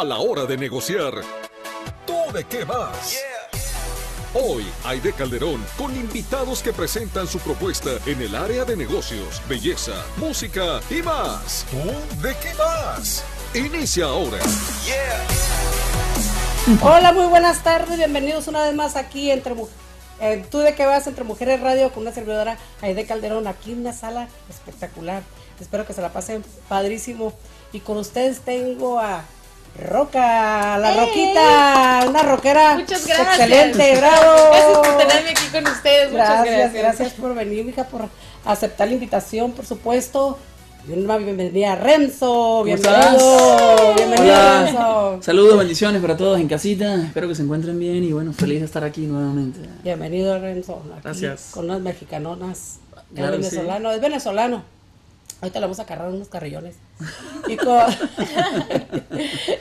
a la hora de negociar. ¿Tú de qué vas? Hoy, Aide Calderón con invitados que presentan su propuesta en el área de negocios, belleza, música y más. ¿Tú de qué vas? Inicia ahora. Hola, muy buenas tardes. Bienvenidos una vez más aquí entre eh, Tú de qué vas entre Mujeres Radio con una servidora Aide Calderón aquí en una sala espectacular. Espero que se la pasen padrísimo. Y con ustedes tengo a Roca, la Roquita, una rockera. Muchas gracias. Excelente, bravo. Gracias por tenerme aquí con ustedes. Gracias, Muchas gracias. gracias por venir, hija, por aceptar la invitación, por supuesto. Y una bienvenida a Renzo, bienvenido, bienvenido. Renzo. Saludos, bendiciones para todos en casita. Espero que se encuentren bien y bueno, feliz de estar aquí nuevamente. Bienvenido Renzo. aquí Gracias. Con unas mexicanonas. Claro sí. venezolano, es venezolano. Ahorita le vamos a agarrar unos carrillones. Y con,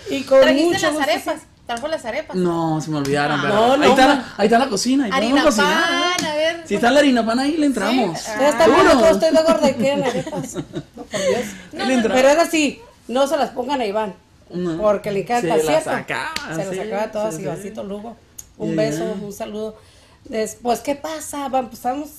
y con ¿Trajiste mucho las arepas? ¿Trajo las arepas? No, se me olvidaron, No, no, ahí, está la, ahí está la cocina, ahí podemos Harina cocinar. pan, a ver. Si está la harina pan ahí le entramos. Sí. Ya está bien, todo estoy de gorda y arepas. No, por Dios. Pero es así, no se las pongan a Iván. No. Porque le encanta, Se las ¿cierto? sacaba, Se las sacaba todas vasito lugo. Un beso, un saludo. Después, ¿qué pasa? Vamos, estamos.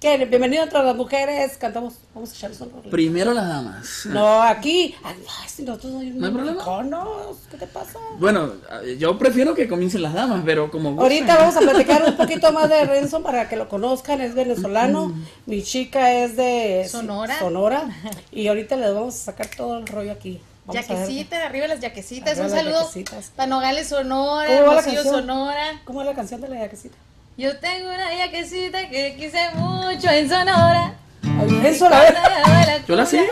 ¿Qué? Bienvenido entre las mujeres. Cantamos. Vamos a echarles un rollo. Primero las damas. No, aquí. Ay, si nosotros no, ¿No hay problema? mexicanos, ¿Qué te pasa? Bueno, yo prefiero que comiencen las damas, pero como. Ahorita vamos a platicar un poquito más de Renzo para que lo conozcan. Es venezolano. Mi chica es de Sonora. Sonora. Y ahorita les vamos a sacar todo el rollo aquí. Vamos a. Yaquecita, arriba las yaquecitas. Arriba Un las saludo yaquecitas. para Nogales, Sonora, ¿Cómo va la Hermosillo, canción? Sonora. ¿Cómo es la canción de la yaquecita? Yo tengo una yaquecita que quise mucho en Sonora. Eso la. Yo la sigo.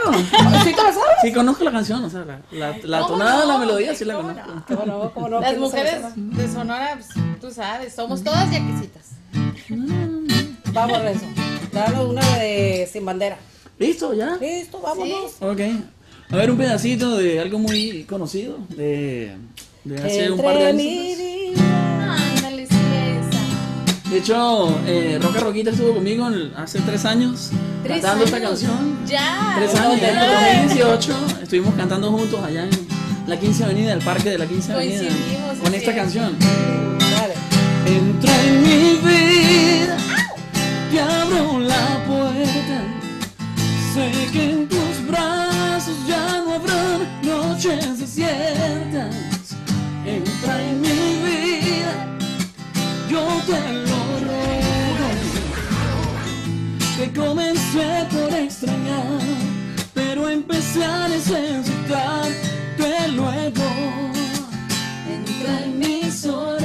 ¿Sí te la sabes? Sí, conozco la canción, o sea, la, la, la ¿Cómo tonada, no? la melodía, sí la ¿Cómo conozco. no? ¿Cómo no? ¿Cómo no? Las ¿Quién no se la mujeres de Sonora, pues, tú sabes, somos todas yaquecitas. Vamos, Renzo. Danos una de Sin Bandera. ¿Listo? ¿Ya? Listo, vámonos. Ok. A ver, un pedacito de algo muy conocido de, de hace un par de Entre años. De hecho, eh, Roca Roquita estuvo conmigo en- hace tres años ¿Tres cantando esta canción. Ya. Tres años, en el Ay. 2018 estuvimos cantando juntos allá en la 15 Avenida, el parque de la 15 Avenida, Coincidimos, con es esta canción. Dale. Entra en mi vida, te abro la puerta. Sé que en tus brazos ya no habrán noches desiertas. Entra en mi vida, yo te lo comencé por extrañar, pero empecé a necesitarte luego. Entra en mis horas,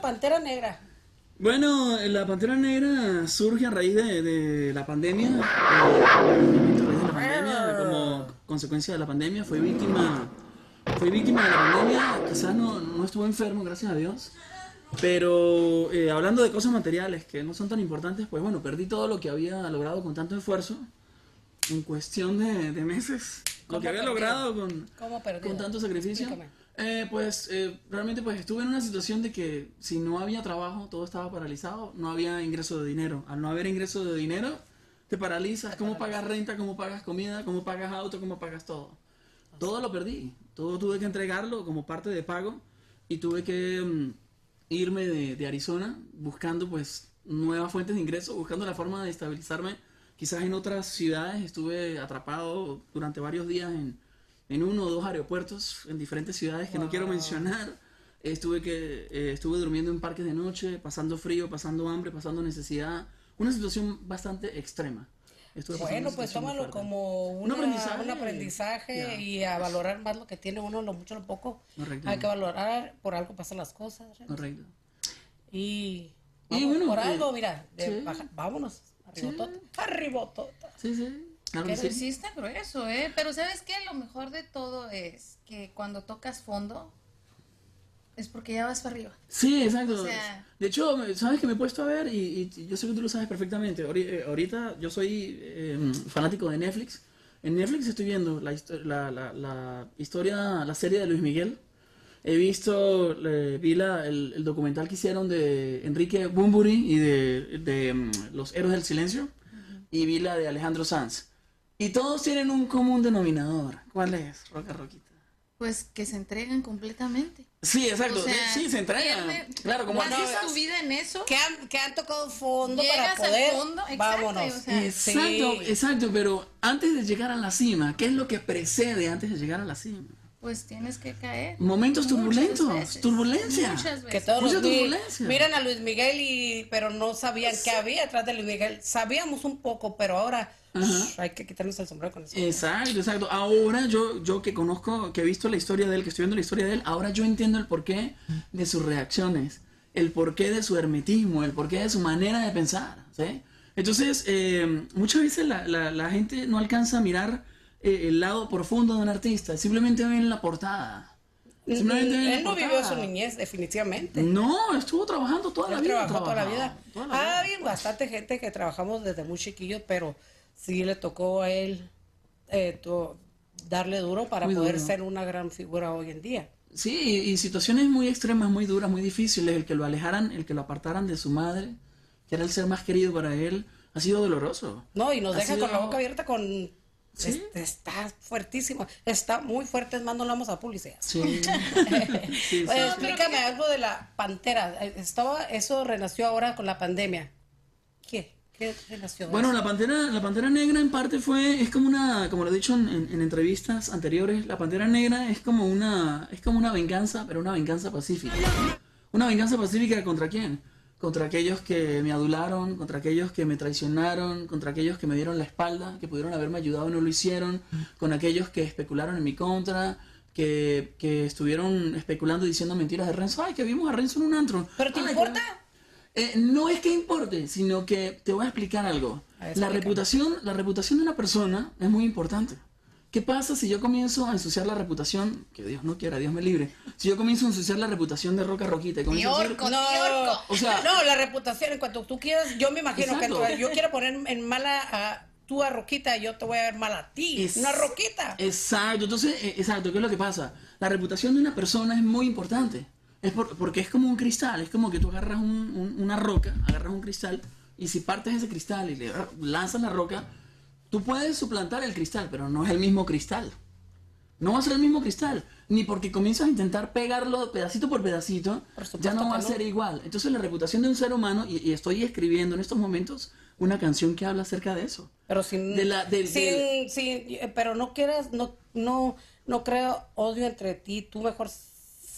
la Pantera Negra. Bueno, la Pantera Negra surge a raíz de, de la pandemia. eh, a raíz de la pandemia, como consecuencia de la pandemia, fui víctima, fui víctima de la pandemia. Quizás no, no estuve enfermo, gracias a Dios. Pero eh, hablando de cosas materiales que no son tan importantes, pues bueno, perdí todo lo que había logrado con tanto esfuerzo en cuestión de, de meses. Lo ¿Cómo que había perdido? logrado con, con tanto sacrificio. Explícame. Eh, pues eh, realmente pues estuve en una situación de que si no había trabajo, todo estaba paralizado, no había ingreso de dinero. Al no haber ingreso de dinero, te paralizas. ¿Cómo pagas renta? ¿Cómo pagas comida? ¿Cómo pagas auto? ¿Cómo pagas todo? Todo lo perdí. Todo tuve que entregarlo como parte de pago y tuve que mm, irme de, de Arizona buscando pues nuevas fuentes de ingreso, buscando la forma de estabilizarme. Quizás en otras ciudades estuve atrapado durante varios días en, en uno o dos aeropuertos en diferentes ciudades que no quiero mencionar. Estuve, que, eh, estuve durmiendo en parques de noche, pasando frío, pasando hambre, pasando necesidad. Una situación bastante extrema. Estuve Bueno, pues tómalo como Un una- aprendizaje. un aprendizaje y a valorar más lo que tiene uno, lo mucho, lo poco. Correcto. Hay que valorar, por algo pasan las cosas. René. Correcto. Y, Y vamos, bueno, por eh, algo, mira, de sí. baja- vámonos, arribotota, arribotota. Sí, sí. Claro Pero sí. sí está grueso, ¿eh? Pero ¿sabes qué? Lo mejor de todo es que cuando tocas fondo es porque ya vas para arriba. Sí, exacto. O sea- de hecho, sabes que me he puesto a ver y, y yo sé que tú lo sabes perfectamente. Eh, Ahorita yo soy eh, fanático de Netflix. En Netflix estoy viendo la, histo- la, la, la historia, la serie de Luis Miguel. He visto, eh, vi la, el, el documental que hicieron de Enrique Bumburi y de, de, mm, Los Héroes del Silencio. Y vi la de Alejandro Sanz. Y todos tienen un común denominador. ¿Cuál es? Roca Roquita. Pues que se entregan completamente. Sí, exacto. O sea, sí, se entregan. Claro, como haces tu vida en eso. Que han, que han tocado fondo para al poder. fondo, exacto, vámonos. o sea, Exacto, Sí. exacto, pero antes de llegar a la cima, ¿qué es lo que precede antes de llegar a la cima? Pues tienes que caer. Momentos Muchas turbulentos, veces, turbulencia. Muchas Que veces. todos Mucha turbulencia. miran a Luis Miguel y pero no sabían qué había atrás de Luis Miguel. Sabíamos un poco, pero ahora hay que quitarnos el sombrero con eso. Exacto, exacto. Ahora yo, yo que conozco, que he visto la historia de él, que estoy viendo la historia de él, ahora yo entiendo el porqué de sus reacciones, el porqué de su hermetismo, el porqué de su manera de pensar, ¿sí? Entonces, eh, muchas veces la, la- la gente no alcanza a mirar eh, el lado profundo de un artista, simplemente ven la portada. Simplemente ven la Él no vivió portada. su niñez, definitivamente. No, estuvo trabajando toda la Él vida. trabajó toda la vida. toda la vida. Ha habido bastante gente que trabajamos desde muy chiquillos, pero sí le tocó a él eh, to- darle duro para Muy poder duro. ser una gran figura hoy en día. Sí, y, y situaciones muy extremas, muy duras, muy difíciles, el que lo alejaran, el que lo apartaran de su madre, que era el ser más querido para él, ha sido doloroso. No, y nos Ha deja con la boca abierta con... Sí. Este, está fuertísimo, está muy fuerte, es más, no le vamos a publicidad. Sí. Sí, explícame algo de la pantera. Eh, Estaba, eso renació ahora con la pandemia. ¿Qué? ¿Qué renació? de Bueno, la pantera, la pantera negra en parte fue, es como una, como lo he dicho en, en- en entrevistas anteriores, la pantera negra es como una, es como una venganza, pero una venganza pacífica. Una venganza pacífica contra quién? Contra aquellos que me adularon, contra aquellos que me traicionaron, contra aquellos que me dieron la espalda, que pudieron haberme ayudado y no lo hicieron, con aquellos que especularon en mi contra, que, que estuvieron especulando diciendo mentiras de Renzo. Ay, que vimos a Renzo en un antro. ¿Pero te Ay, que- importa? eh, no es que importe, sino que te voy a explicar algo. Ver, La reputación, la reputación de una persona es muy importante. ¿Qué pasa si yo comienzo a ensuciar la reputación? Que Dios no quiera, Dios me libre. Si yo comienzo a ensuciar la reputación de Roca Roquita y comienzo a decir, No, Niorco. O sea- no, la reputación, en cuanto tú quieras, yo me imagino Exacto. que tú- yo quiero poner en mala a tú a Roquita, yo te voy a ver mal a ti, Es- una Roquita. Exacto, entonces, eh, exacto, ¿qué es lo que pasa? La reputación de una persona es muy importante. Es por- porque es como un cristal, es como que tú agarras un- un- una roca, agarras un cristal, y si partes ese cristal y le lanzas la roca, tú puedes suplantar el cristal, pero no es el mismo cristal. No va a ser el mismo cristal, ni porque comienzas a intentar pegarlo pedacito por pedacito, Por supuesto ya no va a ser igual. Entonces la reputación de un ser humano, y, y estoy escribiendo en estos momentos una canción que habla acerca de eso. Pero sin, De la- sin, sin- eh, pero no quieras, no, no, no creo odio entre ti, tú mejor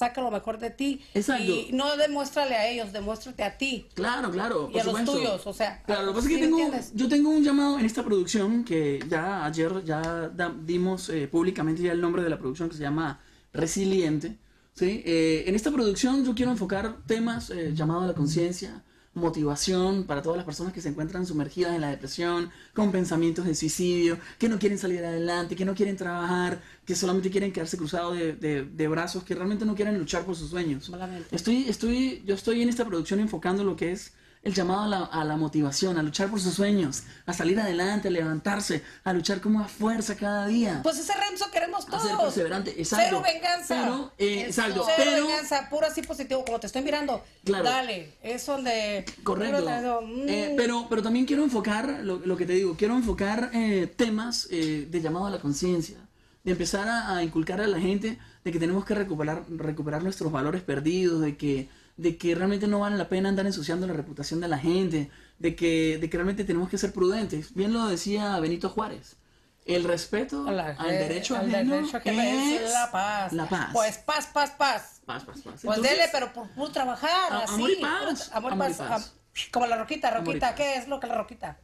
saca lo mejor de ti Exacto. y no demuéstrale a ellos, demuéstrate a ti. Claro, claro. Y por a los tuyos, o sea, Claro, lo que pasa es ¿sí que me tengo, entiendes? yo tengo un llamado en esta producción que ya ayer ya dimos eh, públicamente ya el nombre de la producción que se llama Resiliente. ¿sí? Eh, en esta producción yo quiero enfocar temas eh, llamados a la conciencia, motivación para todas las personas que se encuentran sumergidas en la depresión, con pensamientos de suicidio, que no quieren salir adelante, que no quieren trabajar, que solamente quieren quedarse cruzados de, de- de brazos, que realmente no quieren luchar por sus sueños. Estoy, estoy, yo estoy en esta producción enfocando lo que es el llamado a la, a la motivación, a luchar por sus sueños, a salir adelante, a levantarse, a luchar con más fuerza cada día. Pues ese Renzo queremos a todos. ser perseverante, exacto. Cero venganza. Pero, eh, Eso. exacto, Cero pero, venganza, puro así positivo, como te estoy mirando. Claro. Dale, es donde... correcto. puro mm, Eh, pero, pero también quiero enfocar, lo, lo que te digo, quiero enfocar eh, temas eh, de llamado a la conciencia, de empezar a, a inculcar a la gente de que tenemos que recuperar, recuperar nuestros valores perdidos, de que, de que realmente no vale la pena andar ensuciando la reputación de la gente, de que, de que realmente tenemos que ser prudentes. Bien lo decía Benito Juárez. El respeto la- al derecho al ajeno derecho ajeno es es la paz. La paz. Pues paz, paz, paz. paz, paz, paz. Pues Entonces, dele, pero por puro trabajar, a- así. amor y paz, Amor, y amor y paz. paz. am- como la roquita, y roquita, paz. ¿qué es lo que la roquita?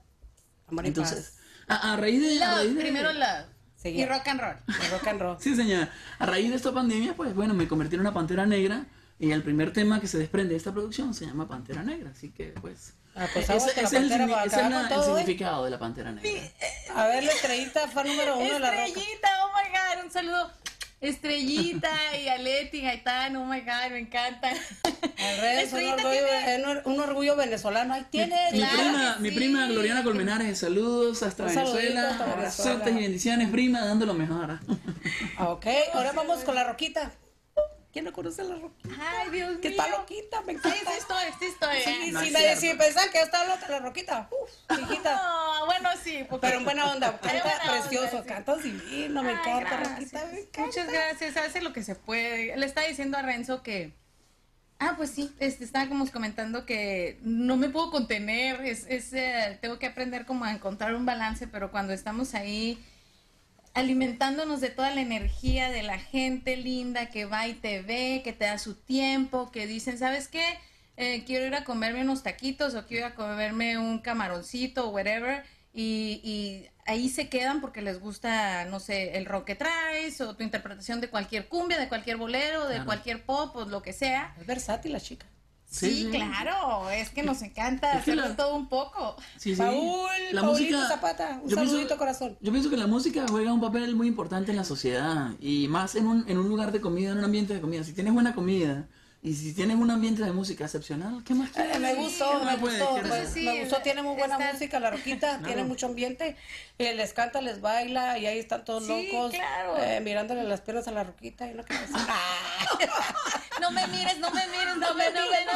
Amor y entonces paz. a, a raíz de, a Love, raíz de- primero. Sí, y rock and roll. El rock and roll. Sí, señora. A raíz de esta pandemia, pues bueno, me convertí en una pantera negra y el primer tema que se desprende de esta producción se llama Pantera Negra, así que pues Ah, pues ese, la ese es el, ese es la- ¿eh? significado de la Pantera Negra. A ver, la estrellita fue número uno de la roca. Estrellita, oh my god, un saludo. Estrellita y a Leti, Gaitán, oh my god, me encantan. Al revés, un orgullo, tiene- un- un orgullo venezolano. Ahí tiene. Mi, Claro prima, mi prima Gloriana Colmenares, saludos hasta Un Venezuela. hasta Venezuela. Y bendiciones, prima, dando lo mejor. Ah, Ok, ahora vamos con la roquita. ¿Quién no conoce a la roquita? Ay, Dios mío. Que está loquita, me Sí, encanta. sí estoy, sí estoy. Sí, ¿eh? No si me si pensaban que estaba loca la roquita. Uf, chiquita. No, bueno, sí. porque- Pero en buena onda, canta buena onda, precioso, sí. canta divino, me Ay, encanta, gracias. roquita, me encanta. Muchas gracias, hace lo que se puede. Le estaba diciendo a Renzo que. Ah, pues sí, este, estábamos comentando que no me puedo contener, es, es, eh, tengo que aprender como a encontrar un balance, pero cuando estamos ahí alimentándonos de toda la energía de la gente linda que va y te ve, que te da su tiempo, que dicen, ¿sabes qué? Eh, quiero ir a comerme unos taquitos o quiero ir a comerme un camaroncito o whatever. Y, y ahí se quedan porque les gusta, no sé, el rock que traes o tu interpretación de cualquier cumbia, de cualquier bolero, de Claro. cualquier pop o lo que sea. Es versátil la chica. Sí, Sí, sí. claro, es que nos encanta Es hacerlo la- todo un poco. Sí, sí. Paul, Paulito Zapata, un yo pienso- saludito, corazón. Yo pienso que la música juega un papel muy importante en la sociedad y más en un, en un lugar de comida, en un ambiente de comida. Si tienes buena comida y si tienes un ambiente de música excepcional, ¿qué más quieres? Eh, me gustó, ¿Qué me gustó, me, Sí, me gustó, tiene muy buena está- música, la roquita, tiene mucho ambiente, eh, les canta, les baila y ahí están todos Sí, locos, claro. eh, mirándole las piernas a la roquita y no quiero decir, No me mires, no me mires, no me, no me, no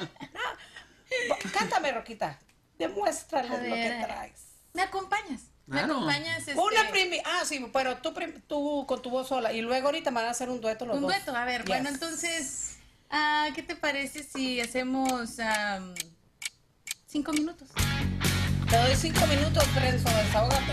me. cántame roquita, demuéstrales A lo ver. que traes. ¿Me acompañas? ¿Me Claro. acompañas? este, Una primi, ah sí, pero tú, prim- tú con tu voz sola y luego ahorita me van a hacer un dueto los Un dos. dueto, a ver, Yes. bueno, entonces, ah, ¿qué te parece si hacemos cinco minutos? Te doy cinco minutos, Renzo, desahógate.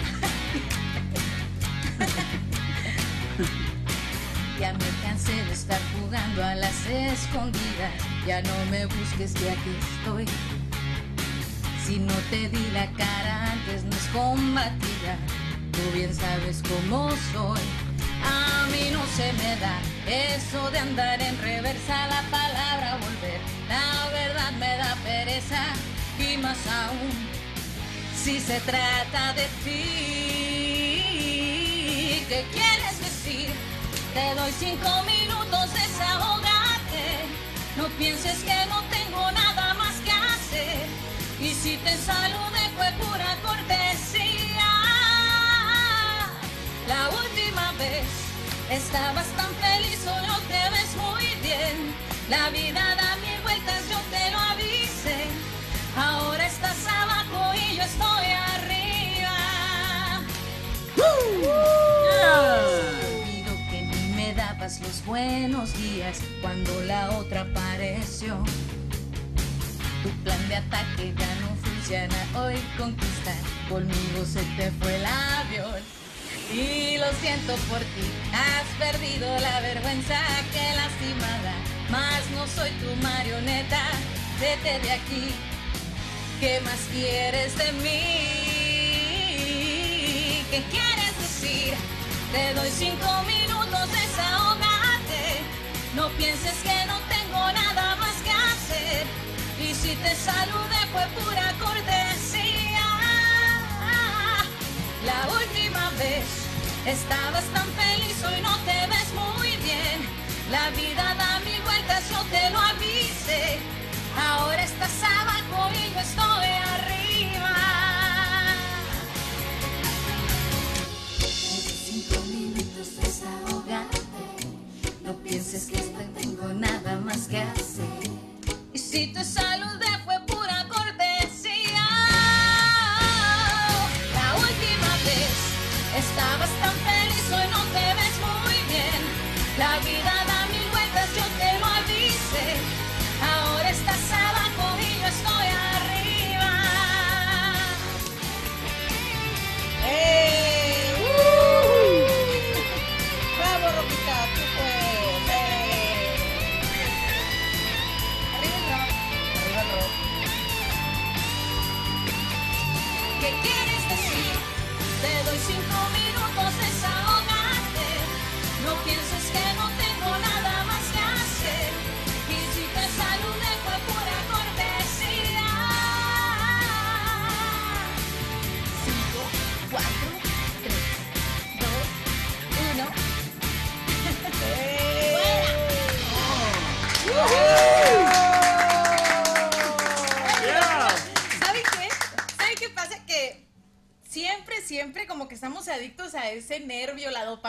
Ya me cansé de estar jugando a las escondidas, ya no me busques que aquí estoy. Si no te di la cara antes no es combatida, tú bien sabes cómo soy. A mí no se me da eso de andar en reversa la palabra volver. La verdad me da pereza y más aún si se trata de ti. ¿Qué quieres decir? Te doy cinco minutos, desahogate. No pienses que no tengo nada más que hacer. Y si te saludé fue pura cortesía. La última vez estabas tan feliz, no te ves muy bien. La vida da mil vueltas, yo cuando la otra apareció. Tu plan de ataque ya no funciona, hoy conquista, conmigo se te fue el avión. Y lo siento por ti, has perdido la vergüenza que lastimada, más no soy tu marioneta, vete de aquí, ¿qué más quieres de mí? ¿Qué quieres decir? Te doy cinco minutos, desahogate, no pienses que no tengo nada más que hacer. Y si te saludé fue pura cortesía. La última vez estabas tan feliz, hoy no te ves muy bien. La vida da mil vueltas, yo te lo avisé. Ahora estás abajo y yo estoy arriba. Cinco minutos desahogate. No pienses que no tengo nada más que hacer. Y si te saludé fue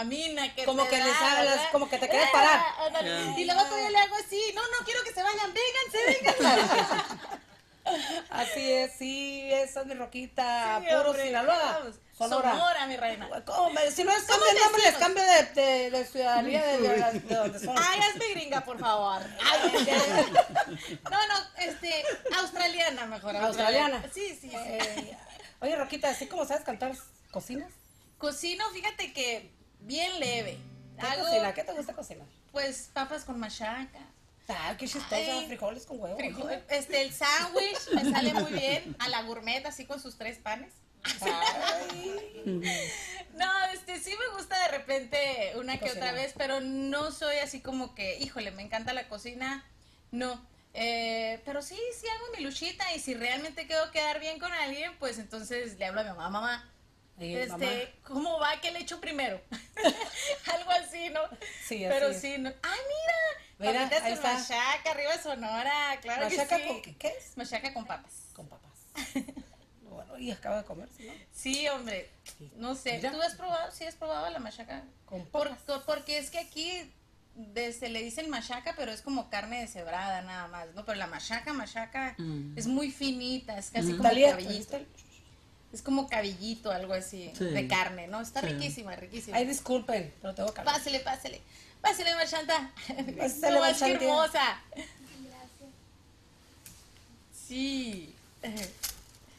dopamina que Como te que da, les ¿verdad? como que te quieres parar. Ya. Y luego todavía le hago así, no, no quiero que se vayan, vénganse, vénganse. Así es, sí, esa es mi roquita, Sí, puro hombre, Sinaloa, vamos. Sonora. Sonora, mi reina. ¿Cómo si no les ¿Cómo cambio el nombre, les cambio de, de, de ciudadanía de, de, de- de donde son. Ay, hazme gringa, por favor. Ay, no, no, este, australiana mejor. Australiana. Sí, sí, sí. Eh, oye, Roquita, así como sabes cantar, ¿cocinas? Cocino, fíjate que bien leve. ¿Qué Hago, cocina? ¿Qué te gusta cocinar? pues, papas con machaca. Ah, qué chistosa, Ay, frijoles con huevo. Frijol- este, el sándwich me sale muy bien a la gourmet, así con sus tres panes. Ay, No, este, sí me gusta de repente una que Cocinar. otra vez, pero no soy así como que, híjole, me encanta la cocina. No. Eh, pero sí, sí hago mi luchita y si realmente quiero quedar bien con alguien, pues entonces le hablo a mi mamá, mamá. Y Este, mamá, ¿cómo va? ¿Qué le echo primero? Algo así, ¿no? Sí, así Pero es. sí, no. ¡Ay, mira! Mira, ahí con está. machaca, arriba de Sonora, claro ¿Machaca que sí. con qué, qué es? Machaca con papas. Con papas. bueno, y acaba de comer, ¿sí, ¿no? Sí, hombre. No sé. Mira. ¿Tú has probado? ¿Sí has probado la machaca? Con Por- papas. porque es que aquí de- se le dicen machaca, pero es como carne deshebrada nada más, ¿no? Pero la machaca, machaca Mm. es muy finita, es casi como Talía, cabellito. Es como cabellito, algo así, Sí. de carne, ¿no? Está Sí. riquísima, riquísima. Ay, disculpen, pero tengo calor. Pásele, pásele. Pásele, Machanta. Pásele, Machanta. hermosa. Sí.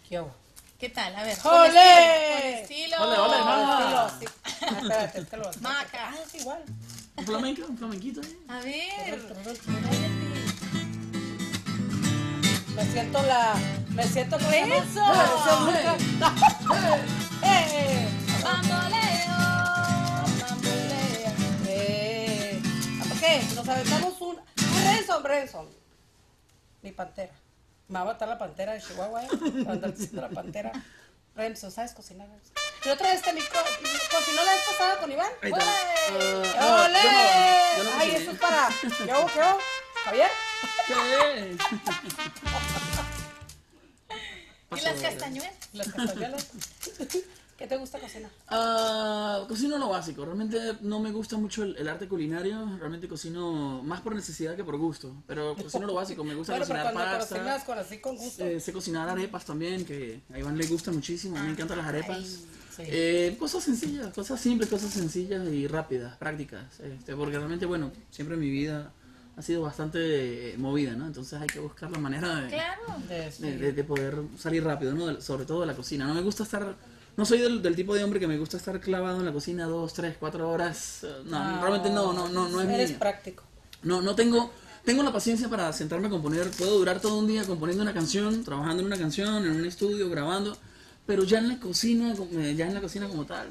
¿Qué hubo? ¿Qué tal? A ver. ¡Ole! Estilo. Ole, ole, con mamá. estilo. Sí. Espérate, es que lo Maca. Ah, es igual. Un flamenco, un flamenquito ahí. A ver. Me siento la. Me siento con ¡Eso! ¡Eh! Bamboleo. Bambolea. Eh. Ok, nos aventamos un. Renson, Renson. Mi pantera. Me va a matar la pantera de Chihuahua, ¿eh? Para andar diciendo la pantera. Renzo, ¿sabes cocinar? Y otra vez te mi co- cocinó la vez pasada con Iván. ¡Ole! No, ¡Ole! yo no, yo no Ay, eso es para. ¿Qué qué hago? ¿Javier? ¿Qué? ¿Y las castañuelas? Las castañuelas. ¿Qué te gusta cocinar? Ah, cocino lo básico. Realmente no me gusta mucho el, el arte culinario. Realmente cocino más por necesidad que por gusto. Pero cocino lo básico. Me gusta Bueno, pero cocinar cuando pasta. cocinas con así con gusto. Eh, sé cocinar arepas también, que a Iván le gusta muchísimo. A mí me encantan las arepas. Ay, sí. Eh, cosas sencillas, cosas simples, cosas sencillas y rápidas, prácticas. Este, porque realmente, bueno, siempre mi vida ha sido bastante eh, movida, ¿no? Entonces hay que buscar la manera de, Claro. De- de, de- de poder salir rápido, ¿no? De- Sobre todo de la cocina. No me gusta estar... No soy del, del tipo de hombre que me gusta estar clavado en la cocina dos, tres, cuatro horas. Eh, No, Ah, realmente no, no, no, no es Eres mi... práctico. No, no tengo, tengo la paciencia para sentarme a componer. Puedo durar todo un día componiendo una canción, trabajando en una canción, en un estudio, grabando. Pero ya en la cocina, como- ya en la cocina como tal,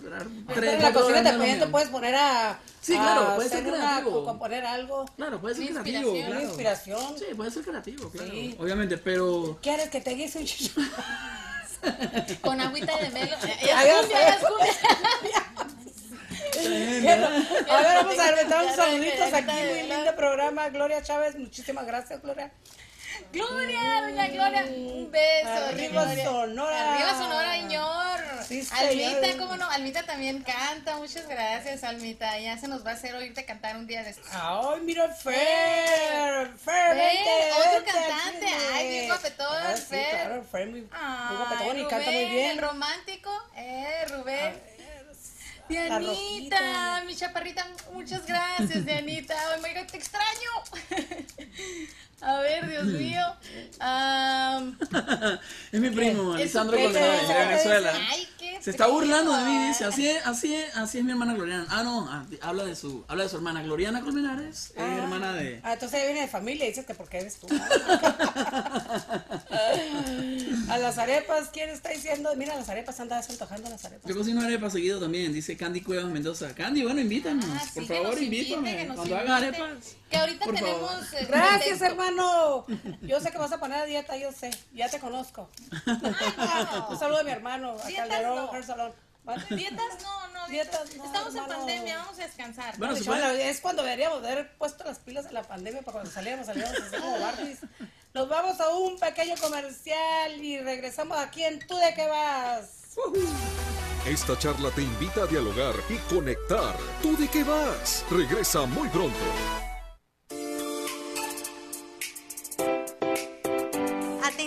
tres, en la cocina también te puedes poner a. Sí, a claro, puede ser hacer una- creativo. componer algo. Claro, puede ser creativo, inspiración. claro. Una inspiración. Sí, puede ser creativo, claro. Sí. Obviamente, pero... ¿Quieres que te guise un chicho? Con agüita de melo. A ver, vamos a aventar unos saluditos aquí. Muy lindo programa. Gloria Chávez, muchísimas gracias, Gloria. Gloria, doña Gloria, un beso. doña Arriba Gloria. Sonora. Arriba Sonora, señor. Sí, señor. Almita, cómo no, Almita también canta. Muchas gracias, Almita. Ya se nos va a hacer oírte cantar un día de estos. Ay, mira, Fer. Fer, Fer, vente, otro vente cantante. Ay, bien guapetón, Ah, sí, Fer. claro, Fer, muy, guapetón y canta muy bien. El romántico, eh, Rubén. La Dianita, mi chaparrita, muchas gracias, Dianita. Oh my God, te extraño. A ver, Dios mío. Am, es mi primo, Es Alessandro González, de Venezuela. Ay, Se está burlando de mí, dice. Así es, así es, así es mi hermana Gloriana. Ah, no, ah, habla de su, habla de su hermana Gloriana Colmenares, es Ah. hermana de. Ah, entonces ella viene de familia y dices que porque eres tú. a las arepas, ¿quién está diciendo? Mira, las arepas andas antojando las arepas. Yo cocino arepas seguido también, dice Candy Cuevas Mendoza. Candy, bueno, invítanos, Ah, por sí, favor, invítame. Cuando haga arepas. Que ahorita por tenemos. favor. eh, Gracias, hermano. Yo sé que vas a poner a dieta, yo sé. Ya te conozco. Un saludo a mi hermano, a Calderón, no. Hair Salon. ¿Vale? Dietas no, no, Dietas dietas no, Estamos en pandemia, vamos a descansar. Bueno, puede. es cuando deberíamos de haber puesto las pilas en la pandemia para cuando saliéramos, saliéramos así como Barbies. Nos vamos a un pequeño comercial y regresamos aquí en Tú de qué vas. Esta charla te invita a dialogar y conectar. ¿Tú de qué vas? Regresa muy pronto.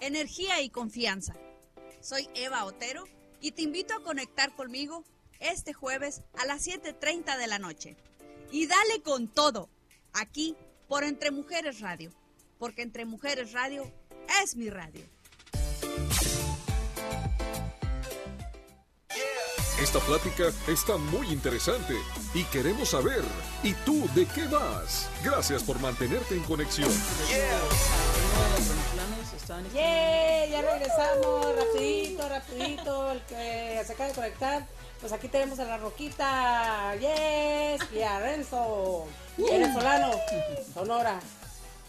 energía y confianza. Soy Eva Otero y te invito a conectar conmigo este jueves a las 7.30 de la noche. Y dale con todo, aquí por Entre Mujeres Radio, porque Entre Mujeres Radio es mi radio. Esta plática está muy interesante y queremos saber, ¿y tú de qué vas? Gracias por mantenerte en conexión. Los ¡Yeah! Ya regresamos, rapidito, rapidito, el que se acaba de conectar. Pues aquí tenemos a la Roquita, yes, y a Renzo, venezolano, Sonora.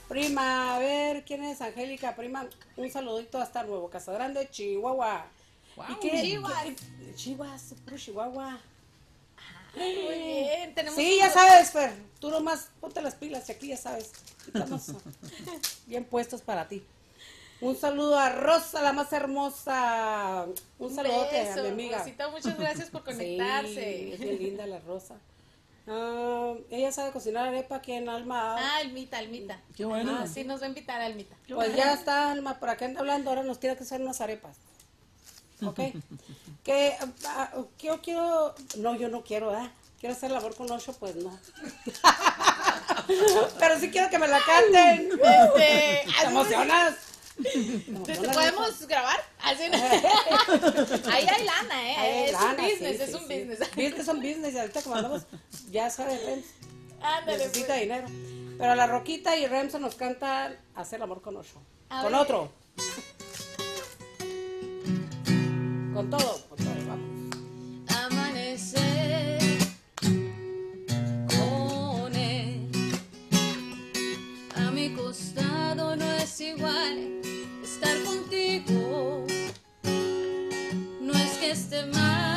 Prima, a ver, ¿quién es Angélica? Prima, un saludito hasta Nuevo Casa Grande, Chihuahua. ¿Y qué? Puro Chihuahua. Muy bien, tenemos Sí, ya sabes, Fer. Tú nomás ponte las pilas y aquí ya sabes. Estamos bien puestos para ti. Un saludo a Rosa, la más hermosa. Un saludote a beso, mi amiga. Rosita, muchas gracias por Sí, conectarse. es bien linda la Rosa. Ah, ella sabe cocinar arepa aquí en Alma. Ah, Almita, Almita. Qué bueno. Ah, sí, nos va a invitar a Almita. Pues ya está, Alma, por acá anda hablando, ahora nos tiene que hacer unas arepas. ¿Ok? que ah, que yo quiero, no, yo no quiero, ¿eh? Quiero hacer labor con ocho, pues no. Pero sí quiero que me la canten. Este, ¿Te emocionas? ¿Te, te podemos grabar? Así, Ahí hay lana, ¿eh? Hay es lana, un business, sí, es sí, un sí. business. Business son business, y ahorita como andamos, ya sabes, Rems, Ándale, necesita pues. dinero. Pero la Roquita y Remso nos cantan Hacer amor con. A Con ver. otro. Con todo, con todo, vamos. Amanecer con él. A mi costado no es igual No es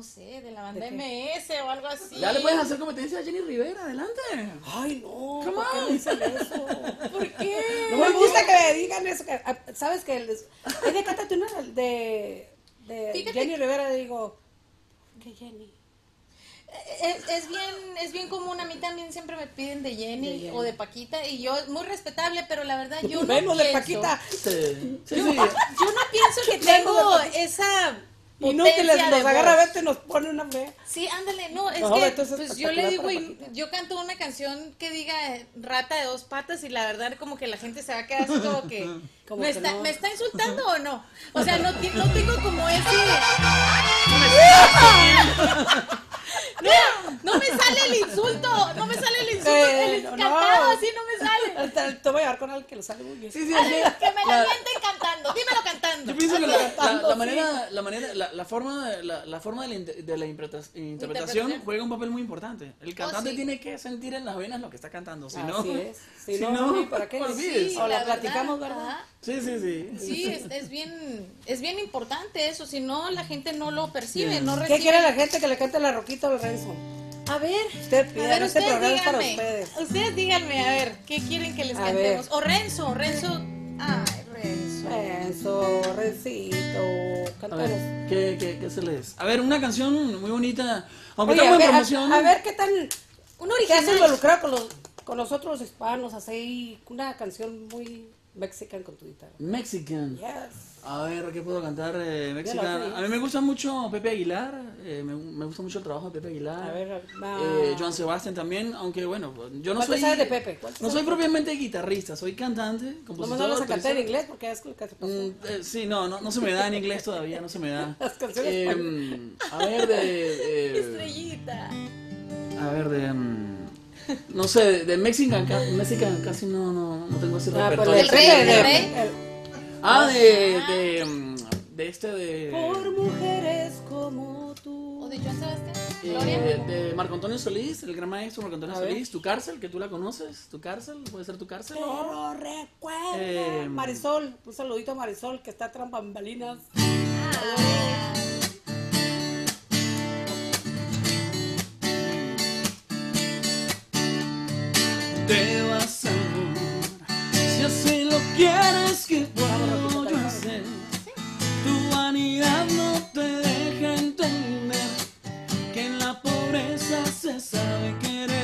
no sé, de la banda ¿De MS o algo así. Ya le puedes hacer competencia a Jenny Rivera, adelante. Ay, no. Come ¿Por qué dicen eso? ¿Por qué? No me gusta que me digan eso. Que, ah, ¿Sabes que les... Ay, de cántate una de, de Fíjate Jenny Rivera. Digo, ¿qué Jenny? Es, es bien, es bien común, a mí también siempre me piden de Jenny, De Jenny. o de Paquita, y yo, muy respetable, pero la verdad yo no Menos de pienso, Paquita. Sí, sí, Yo, sí. yo no pienso que de tengo Paquita. esa Y no que les, nos agarra a voz. verte y nos pone una fea. Sí, ándale, no, es No, que pues yo le digo, y yo canto una canción que diga eh, rata de dos patas y la verdad como que la gente se va a quedar así como que, Como ¿me, que está, no. ¿me está insultando o no? O sea, no, no tengo como ese... No, no me sale el insulto, no me sale el insulto, Eh, el cantado así no me sale. Te, voy a llevar con alguien que lo sabe muy bien. Sí, sí, es que me lo mienten cantando, dímelo cantando. Yo pienso que la, la- la sí. manera, la manera, la, la forma, de, la, la forma de de la interpreta- interpretación Interpretación. juega un papel muy importante. El cantante sí. tiene que sentir en las venas lo que está cantando, si Así no, es. Si, si no, no, ¿para qué? olvides. o la, verdad, platicamos, ¿verdad? ajá. sí, sí, sí. Sí, es, es bien, es bien importante eso, si no la gente no lo percibe, Bien. no ¿Qué recibe. quiere la gente que le cante la roquita o el Renzo? A ver, Usted a ver, este ustedes programa es para díganme, ustedes. ustedes díganme, a ver, ¿qué quieren que les A cantemos? ver. O Renzo, Renzo, ay, Renzo. Renzo, Rencito, A cántanos. ver, ¿qué, qué, qué se les? A ver, una canción muy bonita, aunque Oye, a estamos en ver, promoción. a, a ver qué tan... Un ¿Qué has original. involucrado con los, con los otros hispanos? Así, una canción muy mexican con tu guitarra. Mexican. Yes. A ver, ¿qué puedo cantar eh, lo A mí me gusta mucho Pepe Aguilar, eh, me, me gusta mucho el trabajo de Pepe Aguilar. A ver, va. eh, Joan Sebastián también, aunque bueno, yo no ¿Cuánto soy de Pepe? ¿Cuánto no soy propiamente guitarrista, soy cantante, No me compositor. hablas a cantar en inglés porque es que. Mm, eh, sí, no, no, no se me da en inglés todavía, no se me da. Las canciones Eh, a ver, de, de- Estrellita. a ver, de, mm, no sé, de, de Mexican, ca- Mexican casi no, no, no tengo ese Ah, repertorio. el rey, de- el de- rey. Ah, de, de, mm, de este de... Por mujeres como tú. ¿O de Joan Sebastián? Eh, de Marco Antonio Solís, el gran maestro Marco Antonio A ver. Solís, tu cárcel, que tú la conoces, tu cárcel, puede ser tu cárcel. Pero recuerda. Eh, Marisol, un saludito a Marisol que está tras bambalinas. Te pobreza se sabe querer.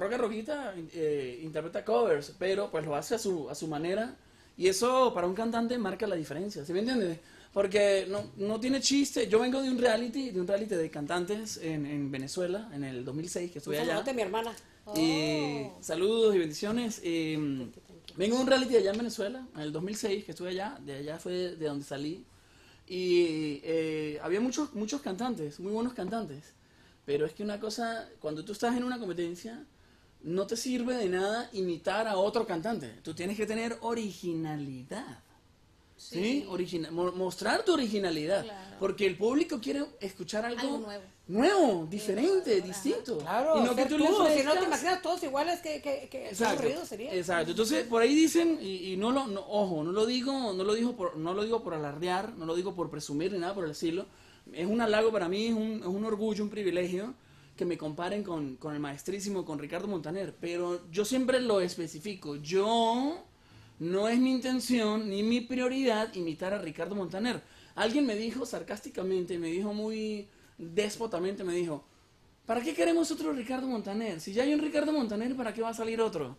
Roca Roquita eh, interpreta covers, pero pues lo hace a su, a su manera. Y eso para un cantante marca la diferencia, ¿sí me entiendes? Porque no, no tiene chiste. Yo vengo de un reality, de un reality de cantantes en, en Venezuela, en el 2006, que estuve allá. saludote a mi hermana. Y saludos y bendiciones. Eh, vengo de un reality allá en Venezuela, en el 2006, que estuve allá. De allá fue de donde salí. Y eh, había muchos, muchos cantantes, muy buenos cantantes. Pero es que una cosa, cuando tú estás en una competencia, no te sirve de nada imitar a otro cantante. Tú tienes que tener originalidad. ¿Sí? Origina- mo- mostrar tu originalidad. Porque el público quiere escuchar algo, Algo nuevo. nuevo, diferente, distinto. Claro, y no que tú tú, si no te imaginas todos iguales, que, que, que qué Exacto, aburrido sería. exacto. Entonces, por ahí dicen, y, y no lo, no- ojo, no lo digo, no lo digo por, no lo digo por alardear, no lo digo por presumir ni nada por el estilo. Es un halago para mí, es un, es un orgullo, un privilegio que me comparen con, con el maestrísimo, con Ricardo Montaner. Pero yo siempre lo especifico. Yo no es mi intención ni mi prioridad imitar a Ricardo Montaner. Alguien me dijo sarcásticamente, me dijo muy déspotamente, me dijo, ¿para qué queremos otro Ricardo Montaner? Si ya hay un Ricardo Montaner, ¿para qué va a salir otro?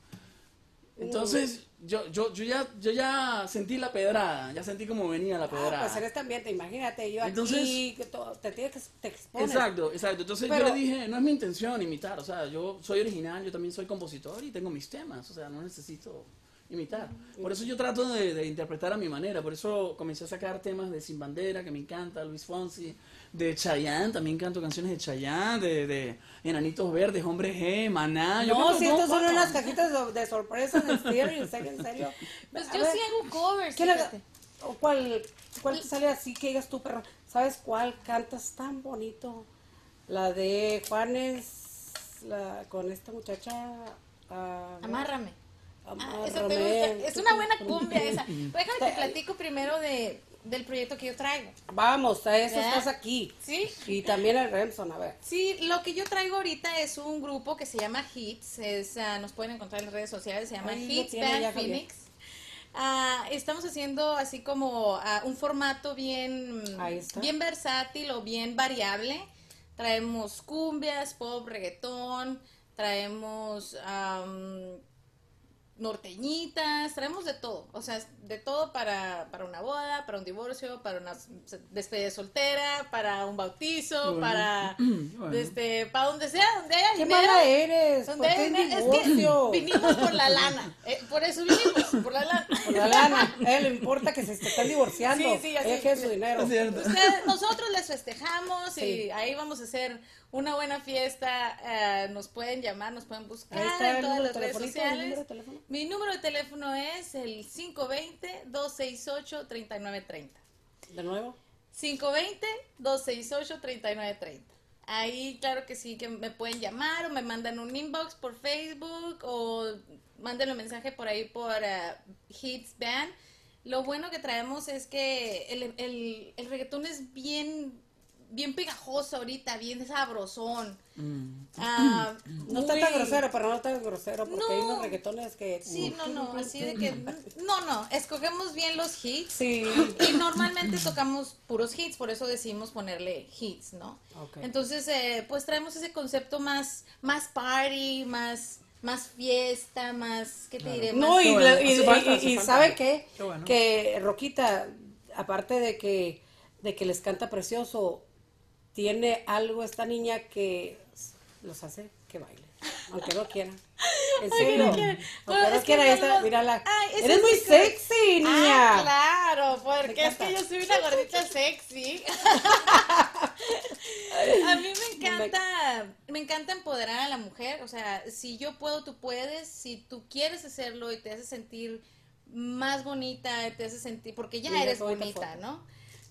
Entonces, yo, yo, yo, ya, yo ya sentí la pedrada, ya sentí como venía la Ah, pedrada. pues en este ambiente, imagínate, yo Entonces- aquí, que todo- te tienes que te expones. Exacto, exacto. Entonces Pero- yo le dije, no es mi intención imitar, o sea, yo soy original, yo también soy compositor y tengo mis temas, o sea, no necesito imitar. Por eso yo trato de, de interpretar a mi manera, por eso comencé a sacar temas de Sin Bandera, que me encanta, Luis Fonsi, de Chayanne, también canto canciones de Chayanne, de, de Enanitos Verdes, Hombre G, Maná. yo No, si estas son unas cajitas de, de sorpresa en serio, en serio, en serio. Pues A yo ver, sí hago covers, ¿quién haga- fíjate. o ¿Cuál, cuál te sale así que digas tú, perra? ¿Sabes cuál cantas tan bonito? La de Juanes, la, con esta muchacha. ah, Amárrame. Ah, esa Amárrame. te gusta. Es una buena cumbia esa. Déjame te platico primero de, del proyecto que yo traigo. Vamos, a eso ¿Verdad? estás aquí. ¿Sí? Y también el Remson, a ver. Sí, lo que yo traigo ahorita es un grupo que se llama Hits. Es, ah, nos pueden encontrar en las redes sociales. Se llama Hits Band ya. Phoenix. Ah, estamos haciendo así como ah, un formato bien, bien versátil o bien variable. Traemos cumbias, pop, reggaetón, traemos norteñitas, traemos de todo, o sea, de todo para, para una boda, para un divorcio, para una despedida soltera, para un bautizo, Qué bueno. para Bueno. este, para donde sea, donde haya ¿Qué dinero. mala eres? donde ¿Por qué haya dinero. Es que divorcio? vinimos por la lana, eh, por eso vinimos, por la lana. Por la lana. A él le importa que se están divorciando. Sí, sí, así. Quiere su dinero. Es. Ustedes- nosotros les festejamos Sí. y ahí vamos a hacer una buena fiesta. eh, nos pueden llamar, nos pueden buscar en todas las de redes sociales. Mi número de teléfono es el 520-268-3930. De nuevo. 520-268-3930. Ahí, claro que sí, que me pueden llamar o me mandan un inbox por Facebook o manden un mensaje por ahí por eh, Hits Band. Lo bueno que traemos es que el, el, el reggaetón es bien, bien pegajoso ahorita, bien sabrosón. Ah, No está tan grosero, pero no tan grosero, porque hay No. unos reggaetones que... Sí, no, no, así de que... No, no, escogemos bien los hits. Sí. Y normalmente tocamos puros hits, por eso decidimos ponerle hits, ¿no? Entonces, eh, pues traemos ese concepto más, más party, más, más fiesta, más, ¿qué te diré? No, y, bueno, falta. ¿sabe qué? Qué bueno. Que Roquita, aparte de que, de que les canta precioso, tiene algo esta niña que los hace que bailen, aunque no quieran. En serio. no quieren. Bueno, Aunque no es que está, tenemos- mírala. Ay, Eres es muy sexy, niña. Ah, claro, porque es que yo soy una gordita sexy. a mí me encanta, me encanta empoderar a la mujer, o sea, si yo puedo, tú puedes, si tú quieres hacerlo y te hace sentir más bonita, te hace sentir, porque ya eres bonita bonita, foto. ¿no?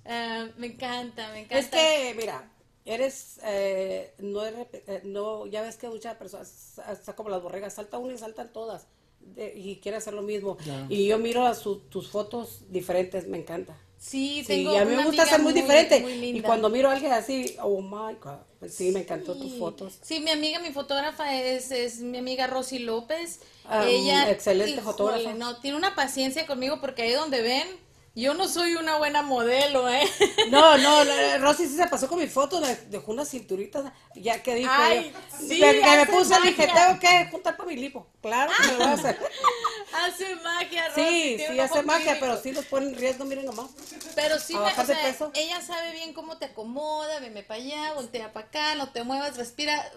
Ah, me encanta, me encanta. Es que, mira, eres, eh, no, es rep- eh, no, ya ves que muchas personas, está como las borregas, salta una y saltan todas, de- y quiere hacer lo mismo. Claro. Y yo miro a su- tus fotos diferentes, me encanta. sí, Sí, tengo y a mí una me gusta ser muy, diferente. muy y cuando miro a alguien así, oh my God, pues sí, me encantó tus Sí. fotos. Sí, mi amiga, mi fotógrafa es, es mi amiga Rosy López. Ah, Ella, excelente fotógrafa. No, tiene una paciencia conmigo porque ahí donde ven, Yo no soy una buena modelo, ¿eh? No, no, Rosy sí se pasó con mi foto, me dejó una cinturita, ya que dijo Ay, yo, sí, que, que me puse, dije, magia. tengo que juntar para mi lipo, claro que lo voy a hacer. Hace magia, Rosy, Sí, sí, hace magia, pero sí los pone en riesgo, miren nomás. Pero sí, me, o sea, peso. ella sabe bien cómo te acomoda, veme para allá, voltea para acá, no te muevas, respira,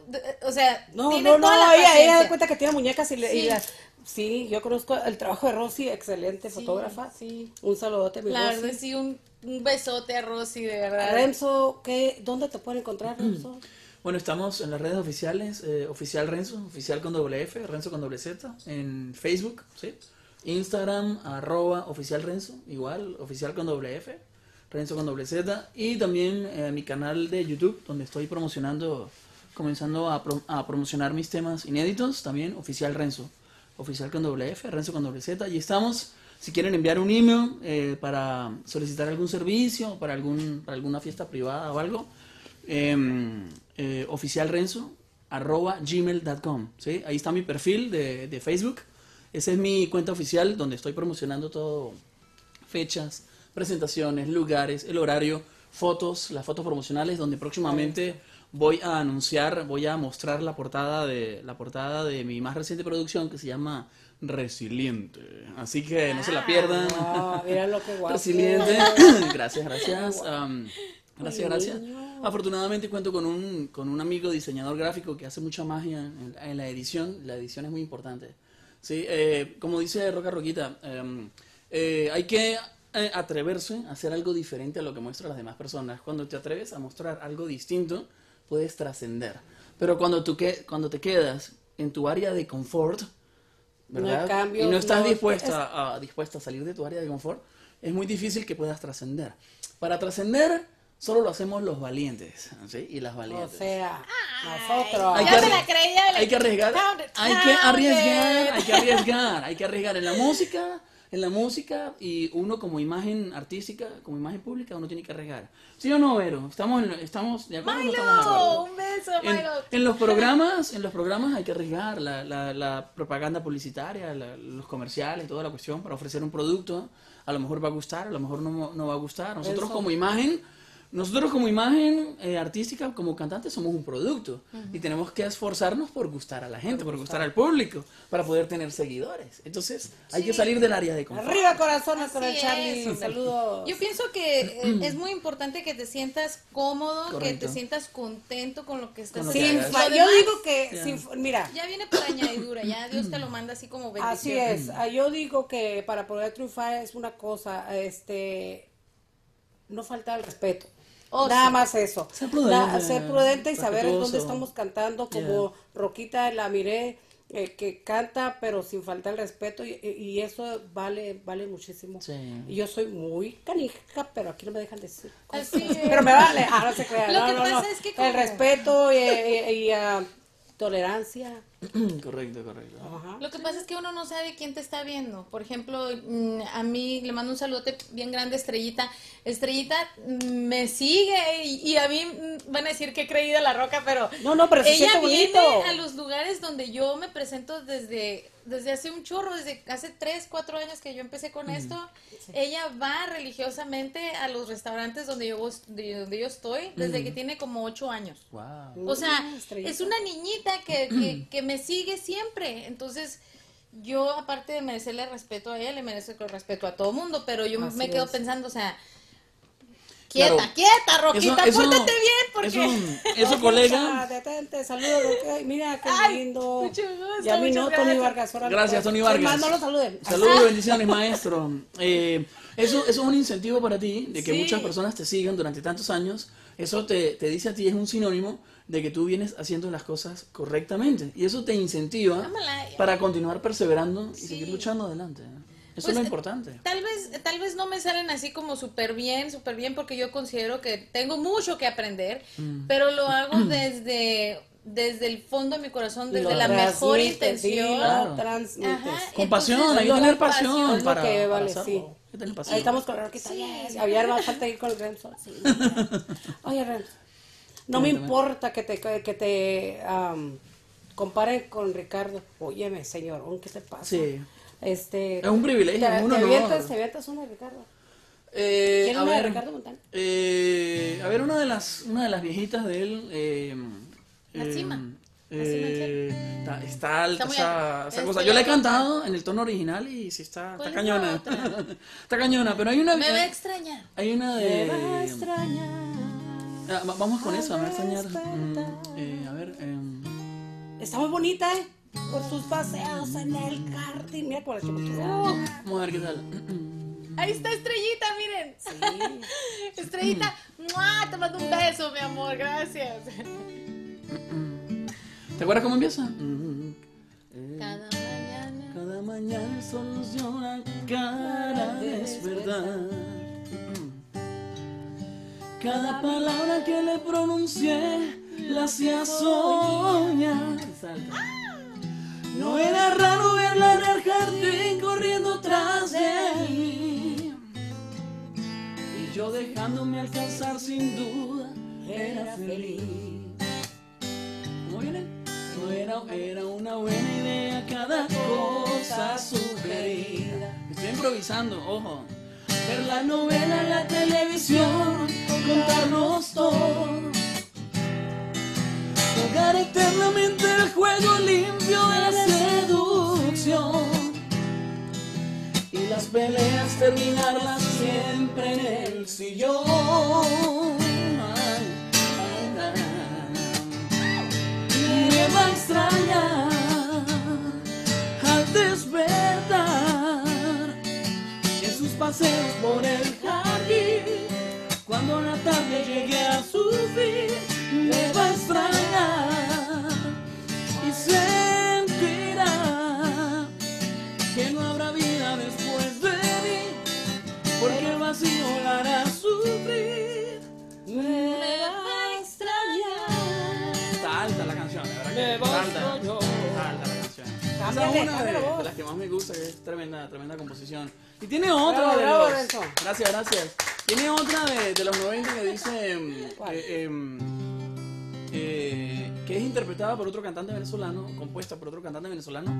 o sea, No, tiene no, no, la ella, ella da cuenta que tiene muñecas y, le, y Sí. la- sí, yo conozco el trabajo de Rosy, excelente fotógrafa. sí. Un mi La Rosy. verdad, sí, un, un besote a Rosy, de verdad. Renzo, ¿qué, ¿dónde te pueden encontrar, Renzo? Bueno, estamos en las redes oficiales, eh, oficial Renzo, oficial con doble F, Renzo con doble Z, en Facebook, ¿sí? Instagram, arroba oficial Renzo, igual, oficial con doble F, Renzo con doble Z, y también eh, mi canal de YouTube, donde estoy promocionando, comenzando a, pro- a promocionar mis temas inéditos, también oficial Renzo, oficial con doble F, Renzo con doble Z, y estamos, si quieren enviar un email eh, para solicitar algún servicio, para, algún, para alguna fiesta privada o algo, em, eh, arroba gmail.com ¿sí? ahí está mi perfil de, de Facebook esa es mi cuenta oficial donde estoy promocionando todo fechas presentaciones lugares el horario fotos las fotos promocionales donde próximamente voy a anunciar voy a mostrar la portada de la portada de mi más reciente producción que se llama Resiliente así que no se la pierdan Ah, mira lo que guapo. Resiliente. gracias, gracias. gracias, gracias. Afortunadamente cuento con un, con un amigo diseñador gráfico que hace mucha magia en, en la edición. La edición es muy importante. Sí, eh, como dice Roca Roquita, em, eh, hay que eh, atreverse a hacer algo diferente a lo que muestran las demás personas. Cuando te atreves a mostrar algo distinto, puedes trascender. Pero cuando, tú que, cuando te quedas en tu área de confort, No hay ¿verdad? cambios, y no estás no- dispuesta, a, dispuesta a salir de tu área de confort, es muy difícil que puedas trascender. Para trascender, solo lo hacemos los valientes, ¿sí? Y las O valientes. sea, nosotros. Hay que la creía. hay que arriesgar, hay que arriesgar, hay que arriesgar, hay que arriesgar en la música, en la música y uno como imagen artística, como imagen pública, uno tiene que arriesgar. ¿Sí o no, Vero? Estamos, en- estamos de acuerdo. o no estamos de acuerdo? Milo, un beso, En, Milo. en los programas, en los programas hay que arriesgar la, la, la propaganda publicitaria, la- los comerciales, toda la cuestión para ofrecer un producto. A lo mejor va a gustar, a lo mejor no, no va a gustar. Nosotros Eso. como imagen, nosotros como imagen eh, artística, como cantantes, somos un producto y tenemos que esforzarnos por gustar a la gente, por gustar al público, para poder tener seguidores. Entonces hay que salir del área de confort. Arriba corazones con el Charlie. es. Saludos. Yo pienso que eh, es muy importante que te sientas cómodo, Correcto. que te sientas contento con lo que estás haciendo. Sin yo digo que, sin- mira, Ya viene por añadidura, ya Dios te lo manda así como bendición. así es. Ah, Yo digo que para poder triunfar es una cosa, este, no falta el respeto. Oh, Nada sí. más eso. Ser prudente, ser prudente y saber en dónde estamos cantando, como Roquita la miré, eh, que canta, pero sin faltar el respeto, y, y eso vale, vale muchísimo. Sí. Y yo soy muy canija, pero aquí no me dejan decir cosas. Así es. Pero me vale, ah, no se crean. Lo no, que no, pasa no. es que como- El respeto y, y- y, ah, tolerancia. correcto, correcto. Ajá. Lo que pasa es que uno no sabe quién te está viendo. Por ejemplo, mm, a mí le mando un saludote bien grande a Estrellita. Estrellita mm, me sigue y, y a mí mm, van a decir que he creído la roca, pero No, no, pero se ella siente viene bonito. a los lugares donde yo me presento desde desde hace un chorro, desde hace 3, 4 años que yo empecé con esto. Ella va religiosamente a los restaurantes donde yo de donde yo estoy desde que tiene como 8 años. Wow. O sea, es una niñita que, que, que me sigue siempre. Entonces, yo, aparte de merecerle respeto a ella, le merezco el respeto a todo mundo. Pero yo Así me quedo es. pensando, o sea, quieta, Claro. quieta, Roquita, Eso- eso- pórtate bien, porque. Eso, eso colega. Detente, saludos. ok, Mira qué Ay, lindo. mucho gusto, Y a mí muchas no, Tony gracias. Vargas. Gracias. Tony Es Vargas. más, no lo saluden. Saludos y bendiciones, maestro. Eh, eso, eso es un incentivo para ti, de que Sí. muchas personas te sigan durante tantos años. Eso te, te dice a ti, es un sinónimo de que tú vienes haciendo las cosas correctamente. Y eso te incentiva para continuar perseverando y Sí. seguir luchando adelante. Eso Pues, es lo importante. Tal vez, tal vez no me salen así como súper bien, súper bien, porque yo considero que tengo mucho que aprender, Mm. pero lo hago desde, desde el fondo de mi corazón, desde Lo la mejor intención. sí, Claro. Ajá. Con pasión, hay que tener pasión. lo para, que vale, sí. Hay que tener pasión. Ahí estamos con la Roquita. yes. Había más falta ir con el Renzo. sí. Oye, Renzo. No me importa que te, que te am, comparen con Ricardo. Óyeme, señor, ¿qué te pasa? Sí. Este, Es un privilegio, te, un te avientas, te avientas una, Ricardo. Eh, ¿Quién a una de Ricardo Montaner? eh, a ver, una de las, una de las viejitas de él. Eh, La eh, cima. La eh, está, está alta esa, alta. esa Es cosa. Yo la he cantado en el tono original y sí está, está ¿Cuál es cañona. está cañona, pero hay una. Me va a extrañar. Hay una Me de. va a extrañar. Ah, va- vamos con esa, me va a extrañar. Mm, eh, a ver. em, Está muy bonita, ¿eh? Por sus paseos en el karting. Mira cómo la vamos a ver qué tal. Ahí está Estrellita, miren. Estrellita, ¡mua! te mando un beso, mi amor, gracias. ¿Te acuerdas cómo empieza? Mm, eh, Cada mañana. Cada mañana el sol nos dio la cara despertar. Cada palabra que le pronuncié la hacía soñar. No era raro verla en el jardín corriendo tras de mí. Y yo dejándome alcanzar sin duda era feliz. ¿Cómo viene? No era, era una buena idea cada cosa sugerida. Estoy improvisando, ojo. Ver la novela en la televisión, contarnos todo. Eternamente el juego limpio de la seducción. Y las peleas terminarlas siempre en el sillón. Me va a extrañar al despertar en sus paseos por el jardín. Cuando la tarde llegue a su fin, me va a extrañar sentirá que no habrá vida después de mí, porque el vacío la hará sufrir. Me va a extrañar. Está alta la canción, de verdad que Me está va a alta, está alta la canción. Esa Cámbiale, es una de, la las que más me gusta, que es tremenda, tremenda composición. Y tiene otra Bravo, de bravo, los... Gracias, gracias. Tiene otra de, de los 90 que dice... eh, que es interpretada por otro cantante venezolano, compuesta por otro cantante venezolano,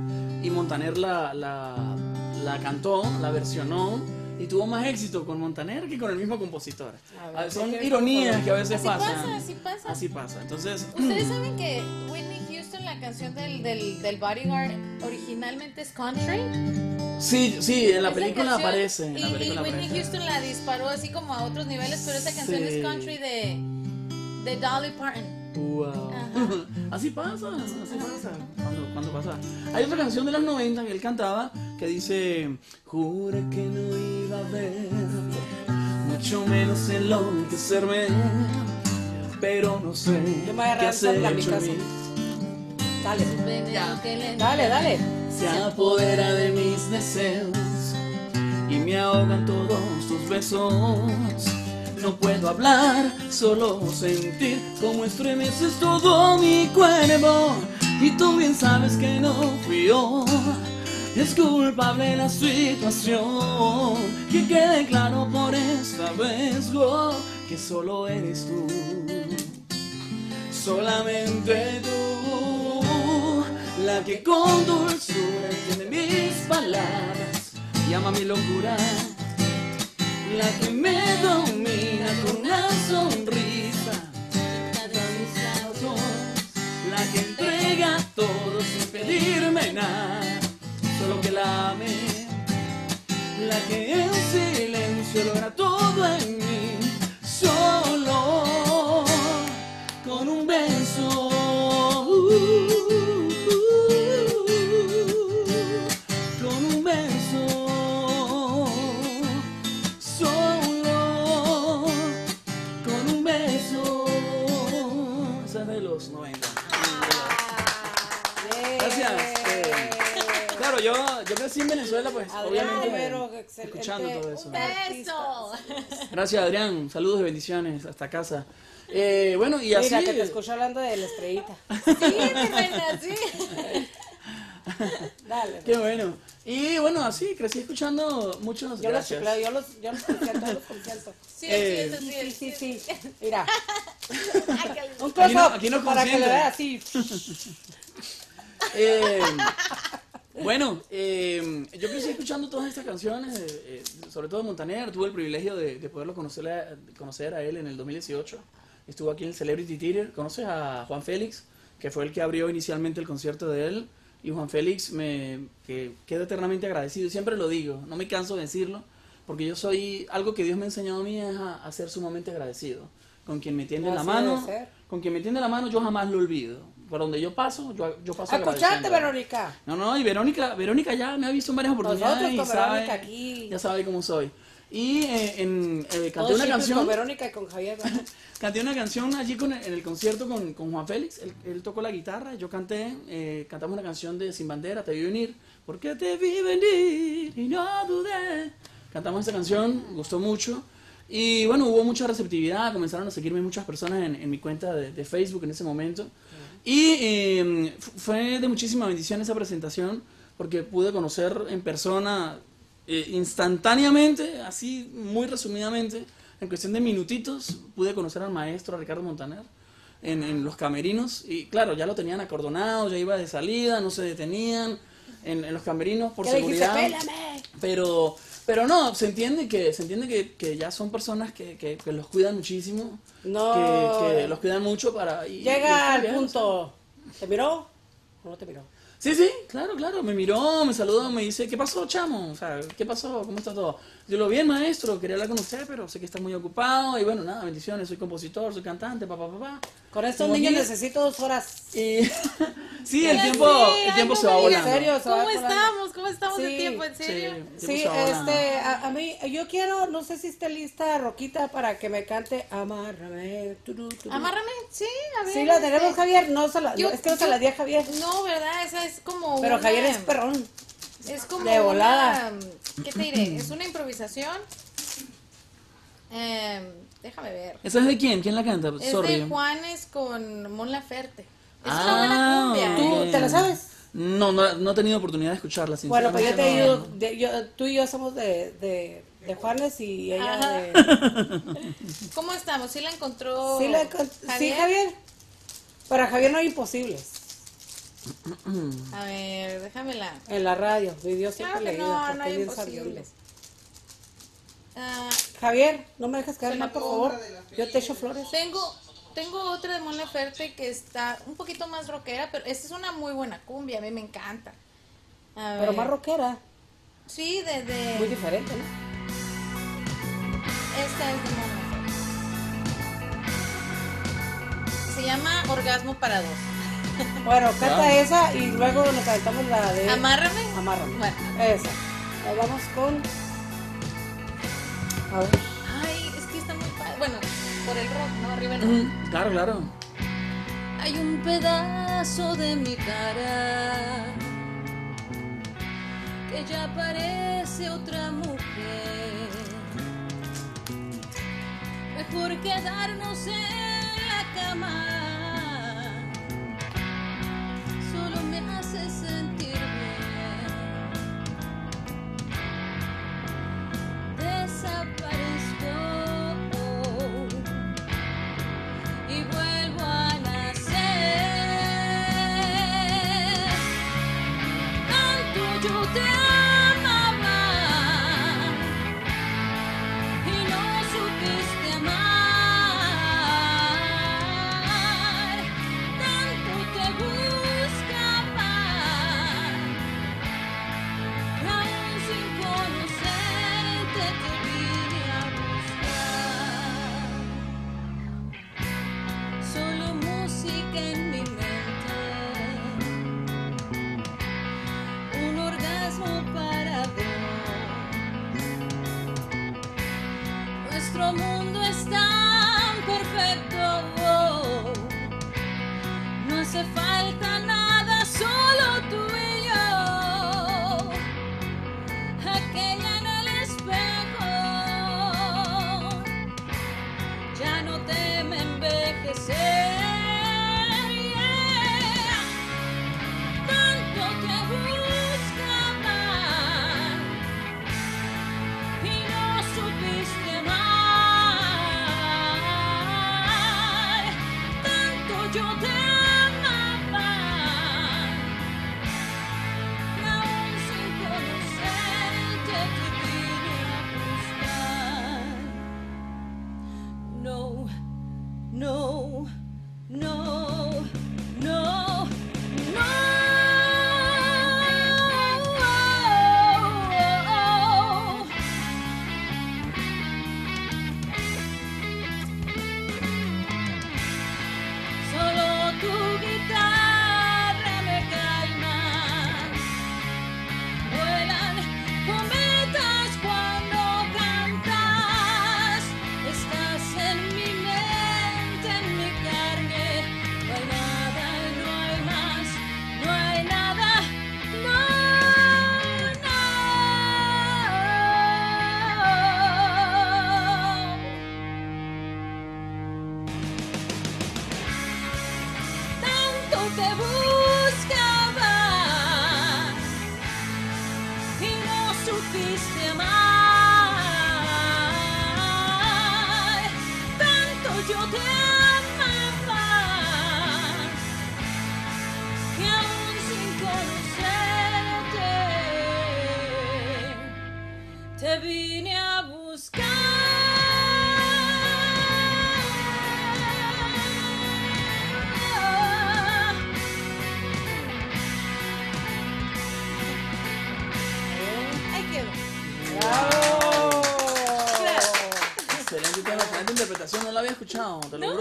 y Montaner la, la, la cantó, la versionó, y tuvo más éxito con Montaner que con el mismo compositor. Ver, Ah, Son ¿qué ironías que a veces Así pasan. pasa, así pasa. Así pasa. Entonces, Ustedes saben que Whitney Houston, la canción del, del, del Bodyguard, originalmente es country. Sí, sí, en la Esa película canción- aparece. En y, la y película Whitney aparece. Houston la disparó así como a otros niveles, pero esa canción Sí. es country de, de Dolly Parton. Wow. Ajá. Así pasa, así pasa. Cuando, cuando pasa. Hay otra canción de los 90 que él cantaba que dice: Juré que no iba a ver, mucho menos enloquecerme. Pero no sé Yo me voy a mi casa. Dale, le dale, dale. Se apodera de mis deseos y me ahogan todos tus besos. No puedo hablar, solo sentir cómo estremeces todo mi cuerpo. Y tú bien sabes que no fui yo. Es culpable la situación. Que quede claro por esta vez, oh, que solo eres tú. Solamente tú, la que con dulzura entiende mis palabras y ama mi locura, la que me domina con una sonrisa, la que entrega todo sin pedirme nada, solo que la ame, la que en silencio logra todo en mí, crecí en Venezuela, pues, Adrián obviamente, Rivero, excelente. escuchando todo eso. Un. ¡Beso! Gracias, Adrián. Saludos y bendiciones hasta casa. Eh, bueno, y así. Mira, que te escucho hablando de la estrellita. Sí, mi reina, sí. Dale. Qué bueno. Y bueno, así crecí escuchando muchos. Yo los gracias. chifleo, yo los, yo los consiento, los consiento. Sí, Eh, sí, Sí, sí, sí, sí. Mira, Ay, qué un close-up no para que consiente. le vea así. Eh, Bueno, eh, yo crecí escuchando todas estas canciones, eh, eh, sobre todo Montaner. Tuve el privilegio de, de poderlo conocer a, conocer a él en el 2018. Estuvo aquí en el Celebrity Theater. ¿Conoces a Juan Félix? Que fue el que abrió inicialmente el concierto de él. Y Juan Félix me que quedo eternamente agradecido. Y siempre lo digo, no me canso de decirlo. Porque yo soy, algo que Dios me ha enseñado a mí es a, a ser sumamente agradecido. Con quien me tiende la mano, con quien me tiende la mano yo jamás lo olvido. Por donde yo paso, yo, yo paso agradeciendo. Verónica. No, no, y Verónica, Verónica ya me ha visto en varias oportunidades Nosotros y con sabe, Verónica aquí. ya sabe cómo soy. Y eh, en, eh, canté una canción, Con Verónica y con Javier. canté una canción allí con, en el concierto con, con Juan Félix, él, él tocó la guitarra, yo canté, eh, cantamos una canción de Sin Bandera, Te vi venir, porque te vi venir y no dudé. Cantamos esa canción, gustó mucho. Y bueno, hubo mucha receptividad, comenzaron a seguirme muchas personas en, en mi cuenta de, de Facebook en ese momento. Y eh, fu- fue de muchísima bendición esa presentación, porque pude conocer en persona eh, instantáneamente, así muy resumidamente, en cuestión de minutitos, pude conocer al maestro Ricardo Montaner en, en los camerinos. Y claro, ya lo tenían acordonado, ya iba de salida, no se detenían en, en los camerinos por ¿Qué dijiste? seguridad. Pélame. Pero, pero no, se entiende que, se entiende que, que ya son personas que, que, que los cuidan muchísimo, No. que, los cuidan mucho para... y- Llega al punto. ¿Te miró o no te miró? Sí, sí, claro, claro. Me miró, me saludó, me dice, ¿qué pasó, chamo? O sea, ¿qué pasó? ¿Cómo está todo? Yo lo bien, maestro, quería hablar con usted, pero sé que está muy ocupado. Y bueno, nada, bendiciones, soy compositor, soy cantante, papá, papá. Con estos niños necesito dos horas. Y sí, el tiempo, sé, el ay, tiempo no se va volando. ¿En serio? se va ¿Cómo volando. estamos? ¿Cómo estamos de Sí, tiempo? ¿En Sí, serio? el tiempo Sí, se va este, a, a mí, yo quiero, no sé si esté lista Roquita para que me cante Amárrame. turu, turu. Amárrame, sí, a ver. Sí, la este, tenemos, Javier. No, se la, yo- no, es que no se yo- la di a Javier. No, ¿verdad? Esa es como Pero una- Javier es perrón. Es como de volada. una- ¿Qué te diré? Es una improvisación. Em, déjame ver. ¿Esa es de quién? ¿Quién la canta? Es Sorry. de Juanes con Mon Laferte. Es Ah, una buena cumbia. ¿Tú ¿eh? te la sabes? No, no, no he tenido oportunidad de escucharla, Bueno, pues yo te digo, de- yo- tú y yo somos de, de, de Juanes y ella Ajá. de... ¿Cómo estamos? ¿Sí la encontró Sí, la encont- sí, Javier. Para Javier no hay imposibles A ver, déjamela. en la radio. Mi Dios siempre Claro que leído, no, porque no imposibles. Ah, Javier, no me dejas quedar Se mal, por favor. Yo te echo flores. tengo, tengo otra de Mon Laferte que está un poquito más rockera, pero esta es una muy buena cumbia, a mí me encanta. A Pero ver. más rockera. Sí, de, de- Muy diferente, ¿no? Esta es de Mon Laferte. Se llama Orgasmo para dos. Bueno, canta esa y luego nos cantamos la de... Amárrame. Amárrame. Bueno. Esa. Nos vamos con... A ver. Ay, es que está muy padre. Bueno, por el rock, ¿no? Arriba. Mm, Claro, claro. Hay un pedazo de mi cara que ya parece otra mujer. Mejor quedarnos en la cama.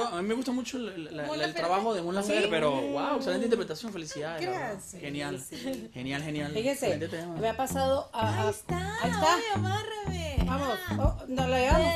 Juro. A mí me gusta mucho el, la- Mon la- el Laferte. trabajo de Mon Laferte, pero wow, excelente interpretación, felicidades. Gracias. Genial, genial, genial. Excelente tema. me ha pasado a, a- Ahí está. Ahí está. Vamos, oh, no la llevamos.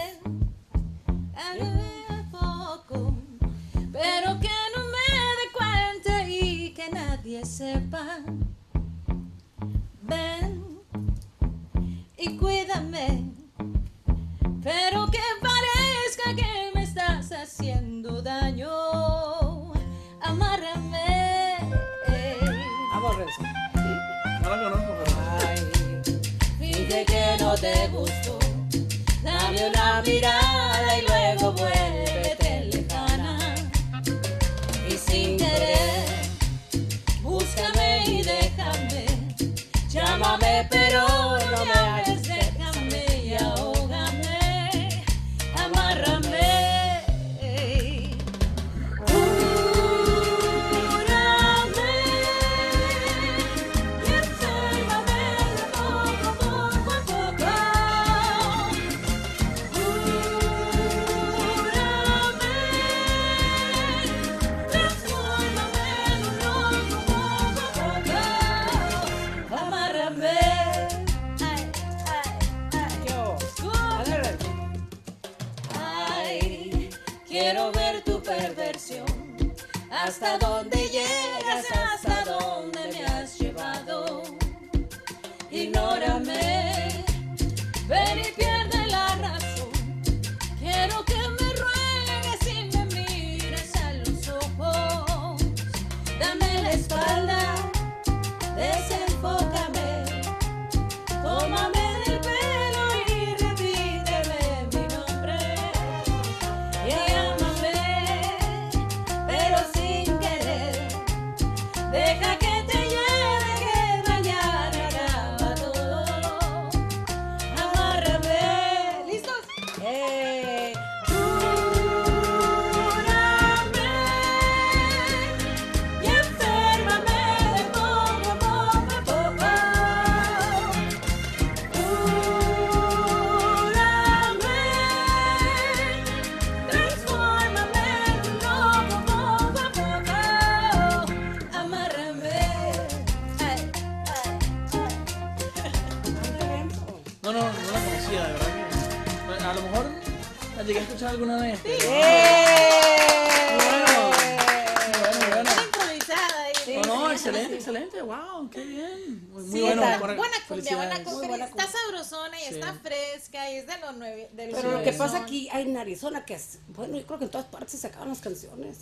Está fresca y es de los nueve. De los Pero lo que pasa aquí en Arizona, que es, bueno, yo creo que en todas partes se acaban las canciones.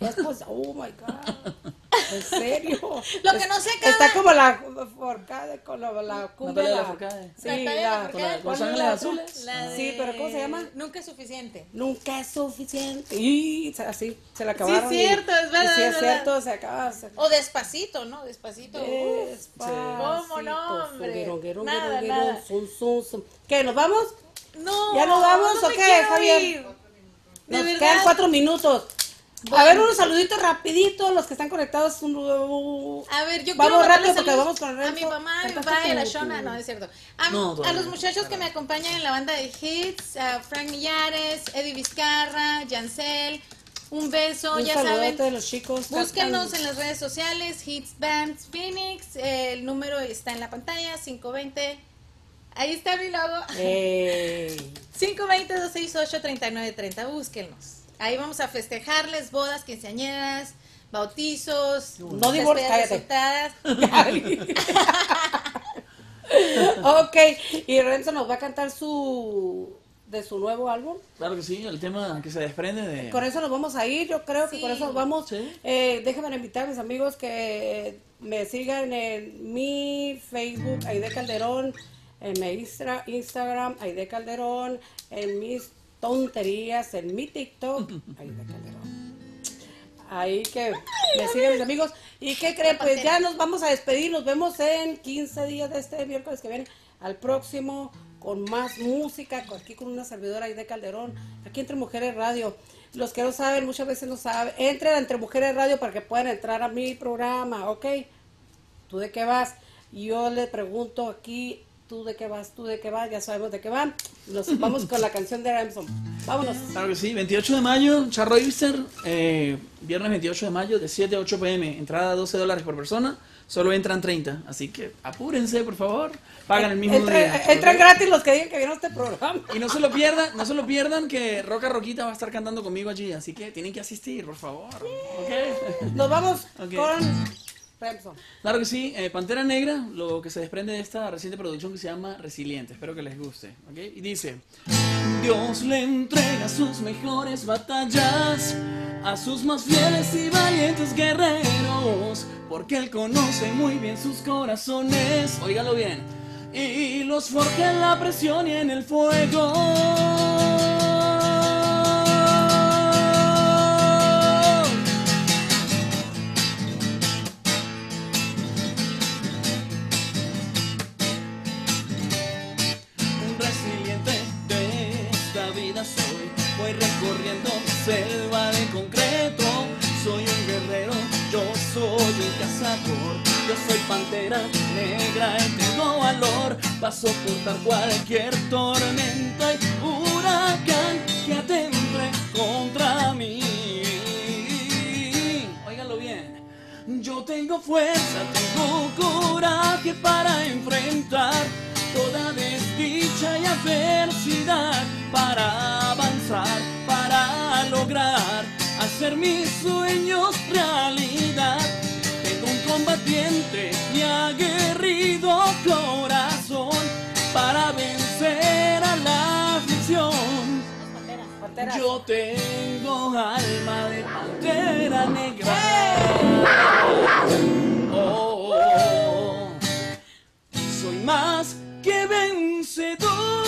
Después, oh my God. En serio. Lo que no se acaba- Está como la forcada, con la, la. Natalia la- Lafourcade. Sí, la, la- con ¿cuál Los es Ángeles la Azules. La Sí, pero ¿cómo se llama? Nunca es suficiente. Nunca es suficiente. Y así, se la acabaron. Sí, y- cierto, es verdad, y Sí, es es verdad. cierto, se acaba. se- O despacito, ¿no? Despacito. Despacito, ¿Cómo no, hombre? guero, Nada, guero, nada. zum, zum, zum. ¿Qué, nos vamos? No. ¿Ya nos vamos no o qué, Javier? ir. De Nos quedan cuatro minutos. A ver, unos saluditos rapiditos, los que están conectados. un- A ver, yo Vamos quiero rápido porque vamos con A mi mamá, a mi papá y a la Shona. No, es cierto. A, No, a todavía. los muchachos que me acompañan en la banda de hits, a Frank Millares, Eddie Vizcarra, Yancel. Un beso, Un ya saben. de los chicos. Búsquenos en las redes sociales, Hits Bands Phoenix. el número está en la pantalla, 520. Ahí está mi logo. Eh, 520-268-3930, búsquenos. Ahí vamos a festejarles bodas, quinceañeras, bautizos, No resultadas. ok, y Renzo nos va a cantar su de su nuevo álbum. Claro que sí, el tema que se desprende de... Con eso nos vamos a ir, yo creo que con eso nos vamos. Sí. Eh, déjenme invitar a mis amigos que me sigan en mi Facebook, Aide Calderón, en mi Instagram, Aide Calderón, en mis tonterías, en mi TikTok, Aide Calderón. Ahí que me sigan mis amigos. ¿Y qué creen? Pues ya nos vamos a despedir. Nos vemos en 15 días de este miércoles que viene. Al próximo, con más música, aquí con una servidora ahí de Calderón. Aquí entre Mujeres Radio. Los que no saben, muchas veces no saben. Entren a Entre Mujeres Radio para que puedan entrar a mi programa, ¿ok? ¿Tú de qué vas? Y yo le pregunto aquí, ¿tú de qué vas? ¿Tú de qué vas? Ya sabemos de qué van. Nos vamos con la canción de Ramson. Vámonos. Claro que sí, 28 de mayo, Charro Easter, eh, viernes 28 de mayo, de 7 a 8 pm, entrada 12 dólares por persona, solo entran 30, así que apúrense, por favor, pagan el mismo Entra- día. entran gratis los que digan que vieron este programa. Y no se lo pierdan, no se lo pierdan que Roca Roquita va a estar cantando conmigo allí, así que tienen que asistir, por favor. ¿ok? Nos vamos con Claro que sí, eh, Pantera Negra, lo que se desprende de esta reciente producción que se llama Resiliente, espero que les guste, ¿ok? Y dice, Dios le entrega sus mejores batallas a sus más fieles y valientes guerreros, porque Él conoce muy bien sus corazones, óigalo bien, y los forja en la presión y en el fuego. Selva de concreto. Soy un guerrero, yo soy un cazador. Yo soy pantera negra y tengo valor. para soportar cualquier tormenta y huracán que atemple contra mí. Óigalo bien. Yo tengo fuerza, tengo coraje para enfrentar toda desdicha y adversidad, para avanzar, para lograr hacer mis sueños realidad. Tengo un combatiente y aguerrido corazón para vencer a la aflicción. Yo tengo alma de pantera negra. Oh, oh, oh. soy más que vencedor.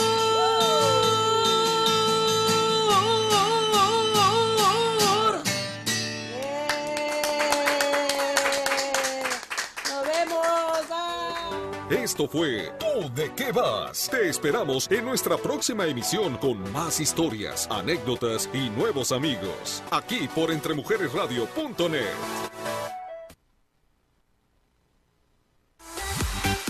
Esto fue Tú de qué vas. Te esperamos en nuestra próxima emisión con más historias, anécdotas y nuevos amigos. Aquí por entremujeresradio.net.